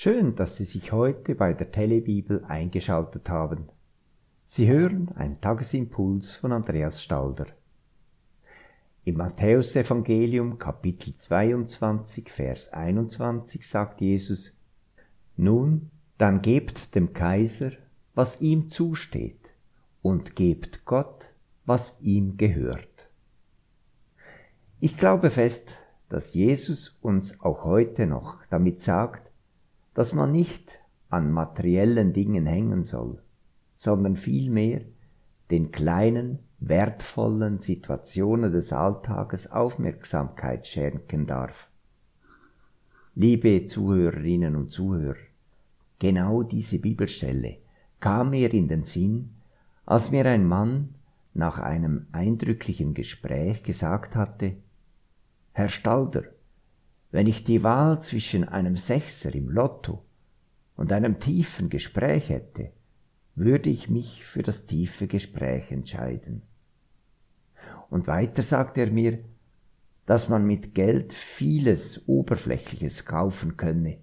Schön, dass Sie sich heute bei der Telebibel eingeschaltet haben. Sie hören einen Tagesimpuls von Andreas Stalder. Im Matthäusevangelium Kapitel 22 Vers 21 sagt Jesus, Nun, dann gebt dem Kaiser, was ihm zusteht, und gebt Gott, was ihm gehört. Ich glaube fest, dass Jesus uns auch heute noch damit sagt, dass man nicht an materiellen Dingen hängen soll, sondern vielmehr den kleinen, wertvollen Situationen des Alltages Aufmerksamkeit schenken darf. Liebe Zuhörerinnen und Zuhörer, genau diese Bibelstelle kam mir in den Sinn, als mir ein Mann nach einem eindrücklichen Gespräch gesagt hatte, Herr Stalder, wenn ich die Wahl zwischen einem Sechser im Lotto und einem tiefen Gespräch hätte, würde ich mich für das tiefe Gespräch entscheiden. Und weiter sagt er mir, dass man mit Geld vieles Oberflächliches kaufen könne,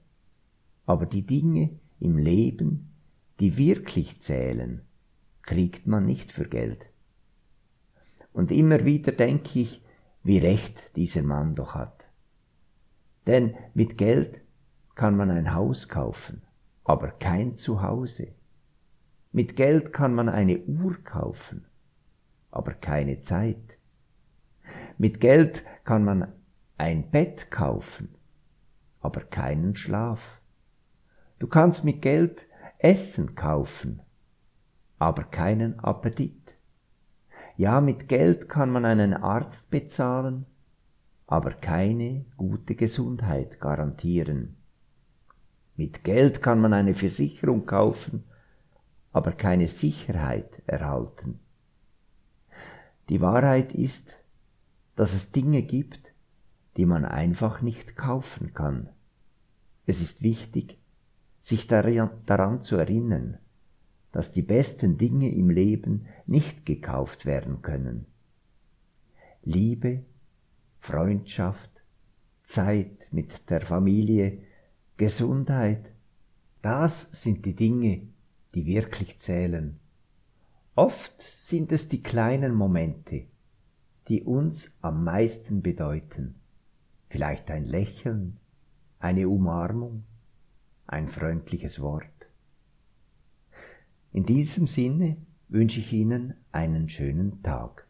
aber die Dinge im Leben, die wirklich zählen, kriegt man nicht für Geld. Und immer wieder denke ich, wie recht dieser Mann doch hat. Denn mit Geld kann man ein Haus kaufen, aber kein Zuhause. Mit Geld kann man eine Uhr kaufen, aber keine Zeit. Mit Geld kann man ein Bett kaufen, aber keinen Schlaf. Du kannst mit Geld Essen kaufen, aber keinen Appetit. Ja, mit Geld kann man einen Arzt bezahlen, aber keine gute Gesundheit garantieren. Mit Geld kann man eine Versicherung kaufen, aber keine Sicherheit erhalten. Die Wahrheit ist, dass es Dinge gibt, die man einfach nicht kaufen kann. Es ist wichtig, sich daran zu erinnern, dass die besten Dinge im Leben nicht gekauft werden können. Liebe Freundschaft, Zeit mit der Familie, Gesundheit, das sind die Dinge, die wirklich zählen. Oft sind es die kleinen Momente, die uns am meisten bedeuten. Vielleicht ein Lächeln, eine Umarmung, ein freundliches Wort. In diesem Sinne wünsche ich Ihnen einen schönen Tag.